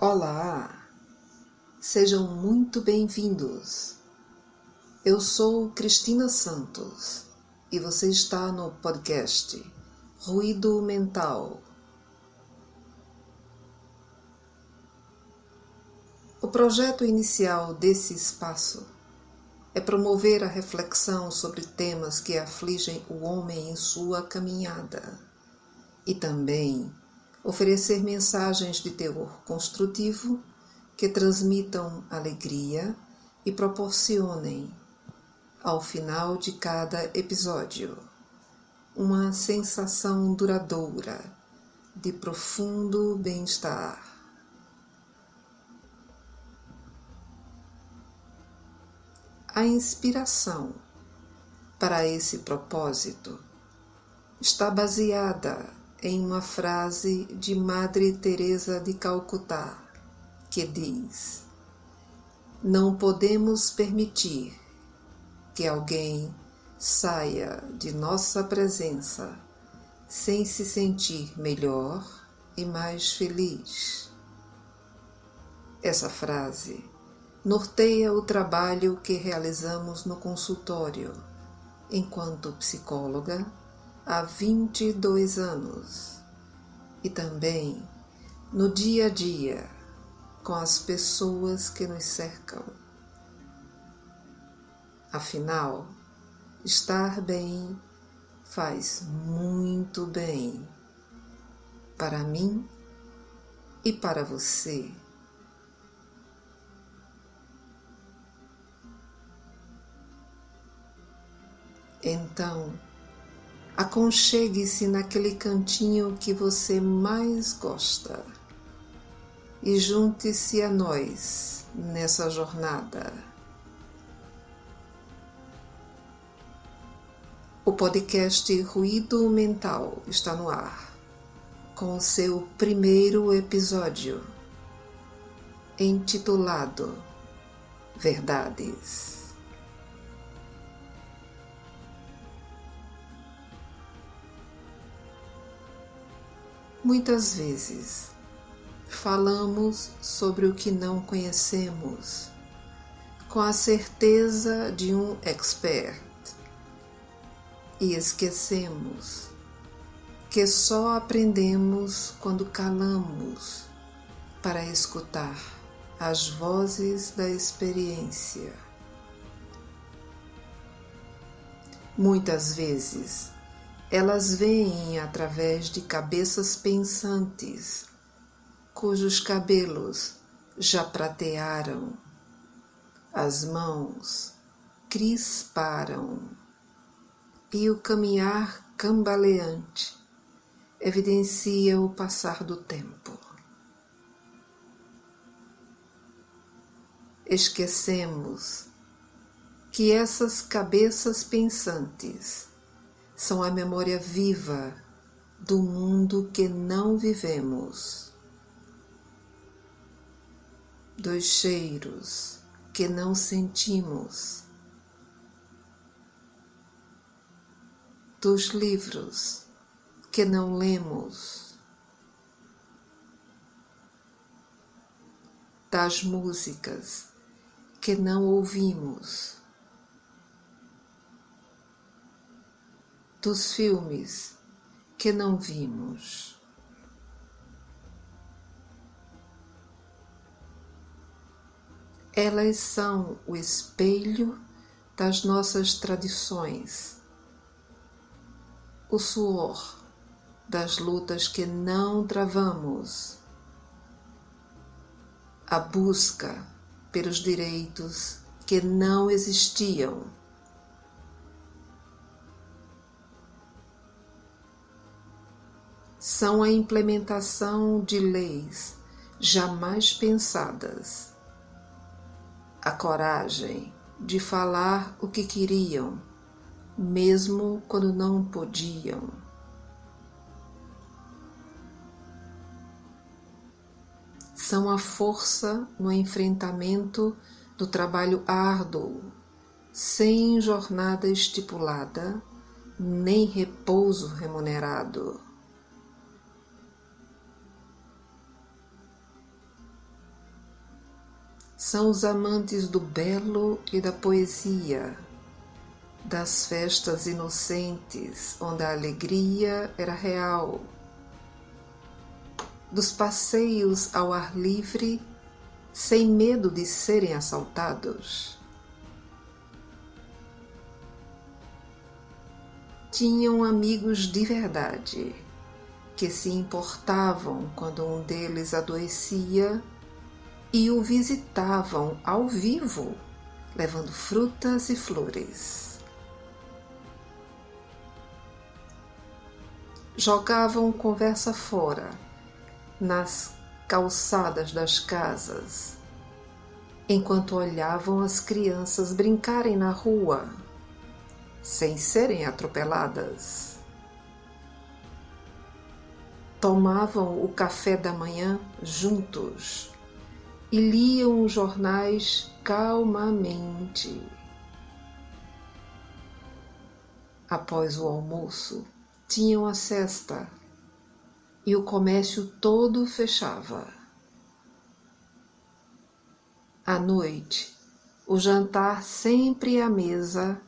Olá, sejam muito bem-vindos. Eu sou Cristina Santos e você está no podcast Ruído Mental. O projeto inicial desse espaço é promover a reflexão sobre temas que afligem o homem em sua caminhada e também oferecer mensagens de teor construtivo que transmitam alegria e proporcionem, ao final de cada episódio, uma sensação duradoura de profundo bem-estar. A inspiração para esse propósito está baseada em uma frase de Madre Teresa de Calcutá, que diz: Não podemos permitir que alguém saia de nossa presença sem se sentir melhor e mais feliz. Essa frase norteia o trabalho que realizamos no consultório enquanto psicóloga há 22 anos e também no dia a dia com as pessoas que nos cercam. Afinal, estar bem faz muito bem para mim e para você. Então, Aconchegue-se naquele cantinho que você mais gosta e junte-se a nós nessa jornada. O podcast Ruído Mental está no ar com seu primeiro episódio intitulado Verdades. Muitas vezes falamos sobre o que não conhecemos com a certeza de um expert e esquecemos que só aprendemos quando calamos para escutar as vozes da experiência. Muitas vezes elas veem através de cabeças pensantes, cujos cabelos já pratearam, as mãos crisparam e o caminhar cambaleante evidencia o passar do tempo. Esquecemos que essas cabeças pensantes são a memória viva do mundo que não vivemos, dos cheiros que não sentimos, dos livros que não lemos, das músicas que não ouvimos. Dos filmes que não vimos. Elas são o espelho das nossas tradições, o suor das lutas que não travamos, a busca pelos direitos que não existiam são a implementação de leis jamais pensadas, a coragem de falar o que queriam, mesmo quando não podiam. São a força no enfrentamento do trabalho árduo, sem jornada estipulada, nem repouso remunerado. São os amantes do belo e da poesia, das festas inocentes onde a alegria era real, dos passeios ao ar livre sem medo de serem assaltados. Tinham amigos de verdade que se importavam quando um deles adoecia e o visitavam ao vivo, levando frutas e flores. Jogavam conversa fora, nas calçadas das casas, enquanto olhavam as crianças brincarem na rua, sem serem atropeladas. Tomavam o café da manhã juntos e liam os jornais calmamente. Após o almoço, tinham a cesta e o comércio todo fechava. À noite, o jantar sempre à mesa,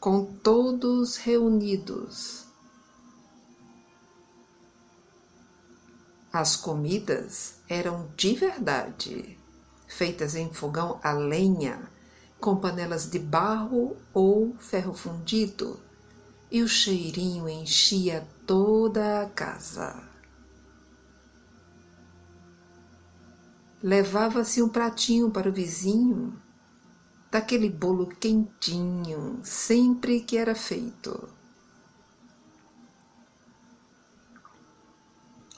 com todos reunidos. As comidas eram de verdade, feitas em fogão a lenha, com panelas de barro ou ferro fundido, e o cheirinho enchia toda a casa. Levava-se um pratinho para o vizinho, daquele bolo quentinho, sempre que era feito.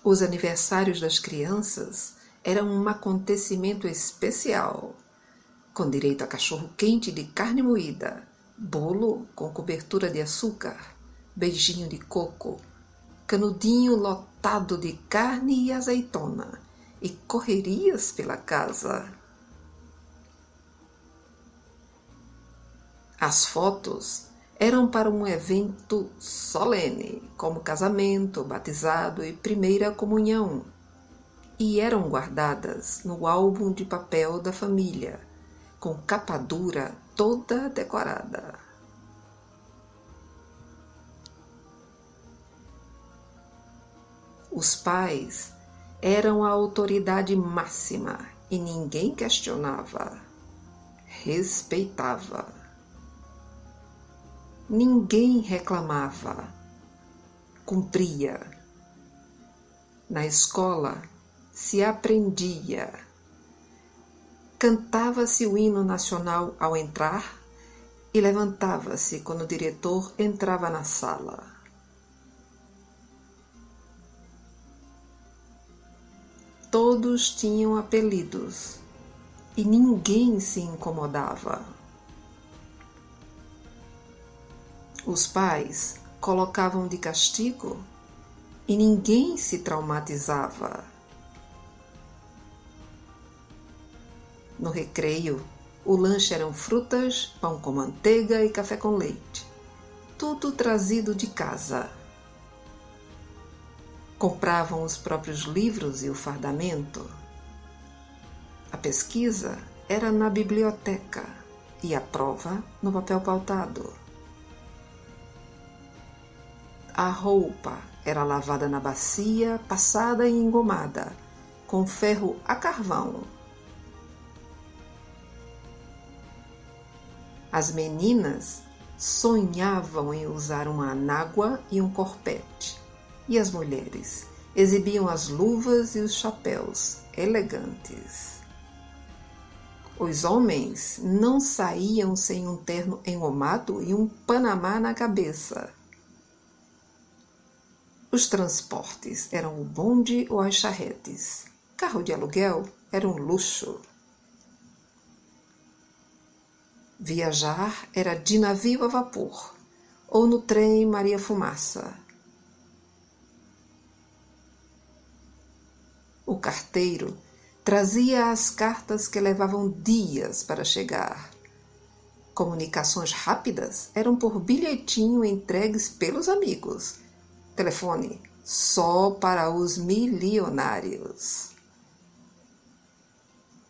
Os aniversários das crianças eram um acontecimento especial, com direito a cachorro quente de carne moída, bolo com cobertura de açúcar, beijinho de coco, canudinho lotado de carne e azeitona e correrias pela casa. As fotos eram para um evento solene, como casamento, batizado e primeira comunhão, e eram guardadas no álbum de papel da família, com capa dura toda decorada. Os pais eram a autoridade máxima e ninguém questionava, respeitava. Ninguém reclamava, cumpria. Na escola se aprendia. Cantava-se o hino nacional ao entrar e levantava-se quando o diretor entrava na sala. Todos tinham apelidos e ninguém se incomodava. Os pais colocavam de castigo e ninguém se traumatizava. No recreio, o lanche eram frutas, pão com manteiga e café com leite. Tudo trazido de casa. Compravam os próprios livros e o fardamento. A pesquisa era na biblioteca e a prova no papel pautado. A roupa era lavada na bacia, passada e engomada, com ferro a carvão. As meninas sonhavam em usar uma anágua e um corpete, e as mulheres exibiam as luvas e os chapéus elegantes. Os homens não saíam sem um terno engomado e um panamá na cabeça os transportes eram o bonde ou as charretes. Carro de aluguel era um luxo. Viajar era de navio a vapor ou no trem Maria Fumaça. O carteiro trazia as cartas que levavam dias para chegar. Comunicações rápidas eram por bilhetinho entregues pelos amigos Telefone só para os milionários.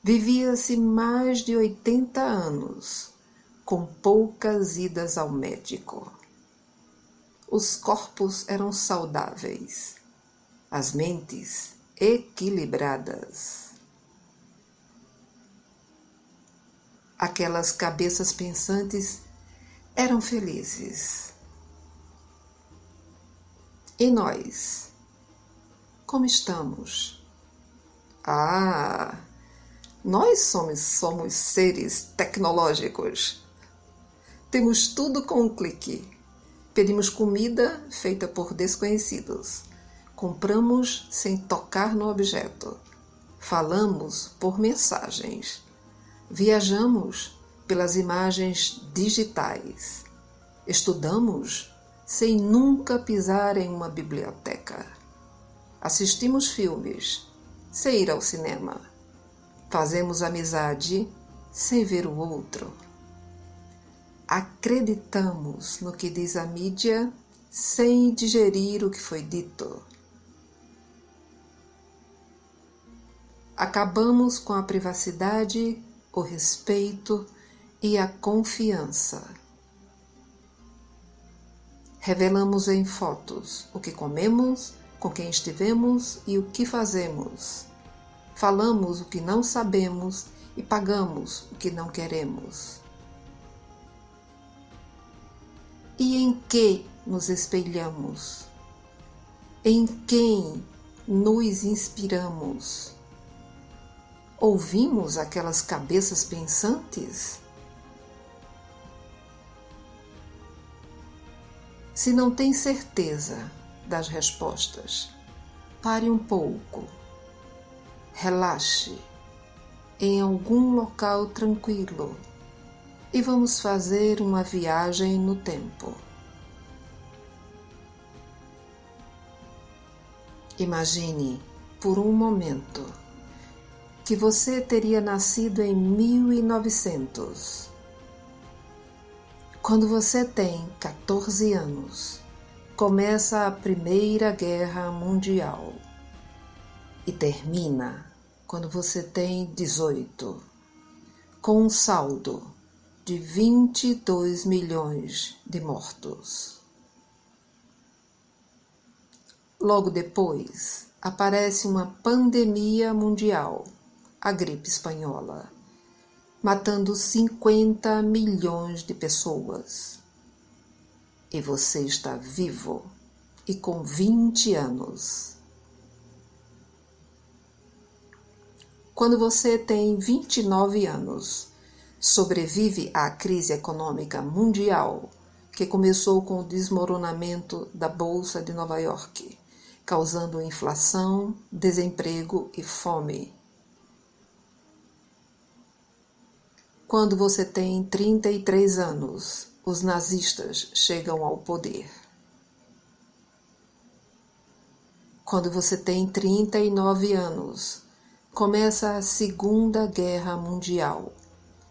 Vivia-se mais de 80 anos, com poucas idas ao médico. Os corpos eram saudáveis, as mentes equilibradas. Aquelas cabeças pensantes eram felizes. E nós? Como estamos? Ah, nós somos, somos seres tecnológicos. Temos tudo com um clique. Pedimos comida feita por desconhecidos. Compramos sem tocar no objeto. Falamos por mensagens. Viajamos pelas imagens digitais. Estudamos sem nunca pisar em uma biblioteca. Assistimos filmes sem ir ao cinema. Fazemos amizade sem ver o outro. Acreditamos no que diz a mídia sem digerir o que foi dito. Acabamos com a privacidade, o respeito e a confiança. Revelamos em fotos o que comemos, com quem estivemos e o que fazemos. Falamos o que não sabemos e pagamos o que não queremos. E em que nos espelhamos? Em quem nos inspiramos? Ouvimos aquelas cabeças pensantes? Se não tem certeza das respostas, pare um pouco, relaxe. Em algum local tranquilo. E vamos fazer uma viagem no tempo. Imagine por um momento que você teria nascido em 1900 quando você tem 14 anos, começa a Primeira Guerra Mundial e termina quando você tem 18, com um saldo de 22 milhões de mortos. Logo depois, aparece uma pandemia mundial, a gripe espanhola matando 50 milhões de pessoas. E você está vivo e com 20 anos. Quando você tem 29 anos, sobrevive à crise econômica mundial que começou com o desmoronamento da Bolsa de Nova York, causando inflação, desemprego e fome Quando você tem 33 anos, os nazistas chegam ao poder. Quando você tem 39 anos, começa a Segunda Guerra Mundial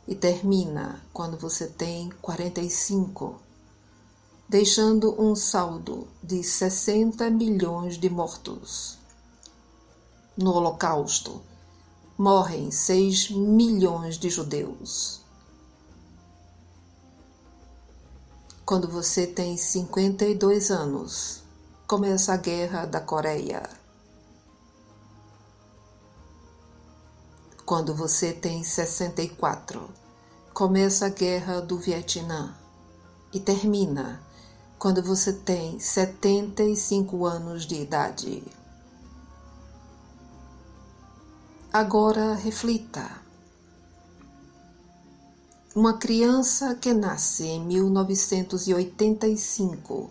e termina quando você tem 45, deixando um saldo de 60 milhões de mortos. No Holocausto, morrem 6 milhões de judeus. Quando você tem 52 anos, começa a Guerra da Coreia. Quando você tem 64, começa a Guerra do Vietnã e termina quando você tem 75 anos de idade. Agora reflita. Uma criança que nasce em 1985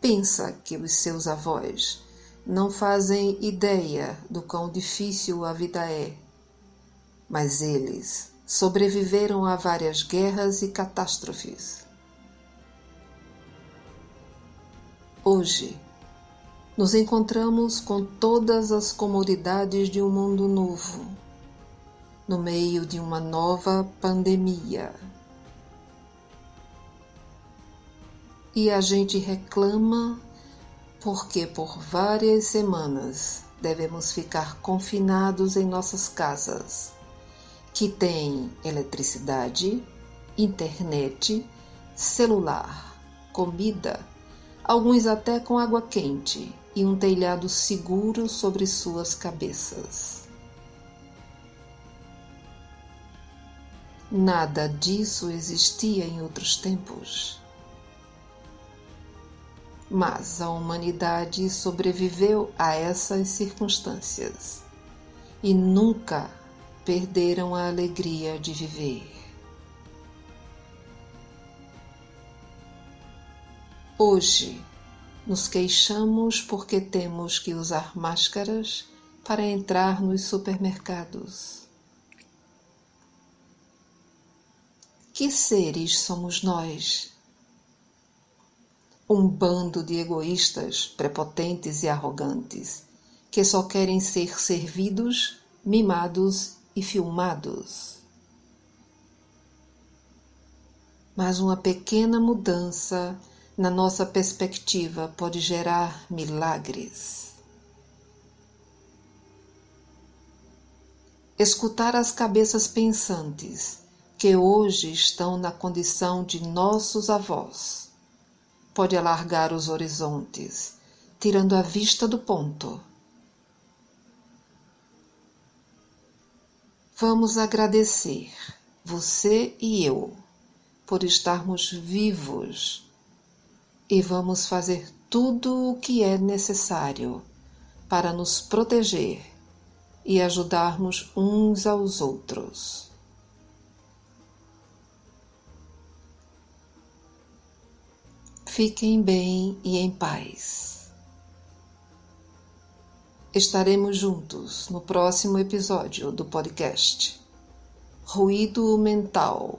pensa que os seus avós não fazem ideia do quão difícil a vida é, mas eles sobreviveram a várias guerras e catástrofes. Hoje, nos encontramos com todas as comodidades de um mundo novo, no meio de uma nova pandemia. E a gente reclama porque por várias semanas devemos ficar confinados em nossas casas, que tem eletricidade, internet, celular, comida, alguns até com água quente e um telhado seguro sobre suas cabeças. Nada disso existia em outros tempos. Mas a humanidade sobreviveu a essas circunstâncias e nunca perderam a alegria de viver. Hoje, nos queixamos porque temos que usar máscaras para entrar nos supermercados. Que seres somos nós? Um bando de egoístas, prepotentes e arrogantes que só querem ser servidos, mimados e filmados. Mas uma pequena mudança na nossa perspectiva pode gerar milagres. Escutar as cabeças pensantes que hoje estão na condição de nossos avós pode alargar os horizontes, tirando a vista do ponto. Vamos agradecer, você e eu, por estarmos vivos e vamos fazer tudo o que é necessário para nos proteger e ajudarmos uns aos outros. Fiquem bem e em paz. Estaremos juntos no próximo episódio do podcast Ruído Mental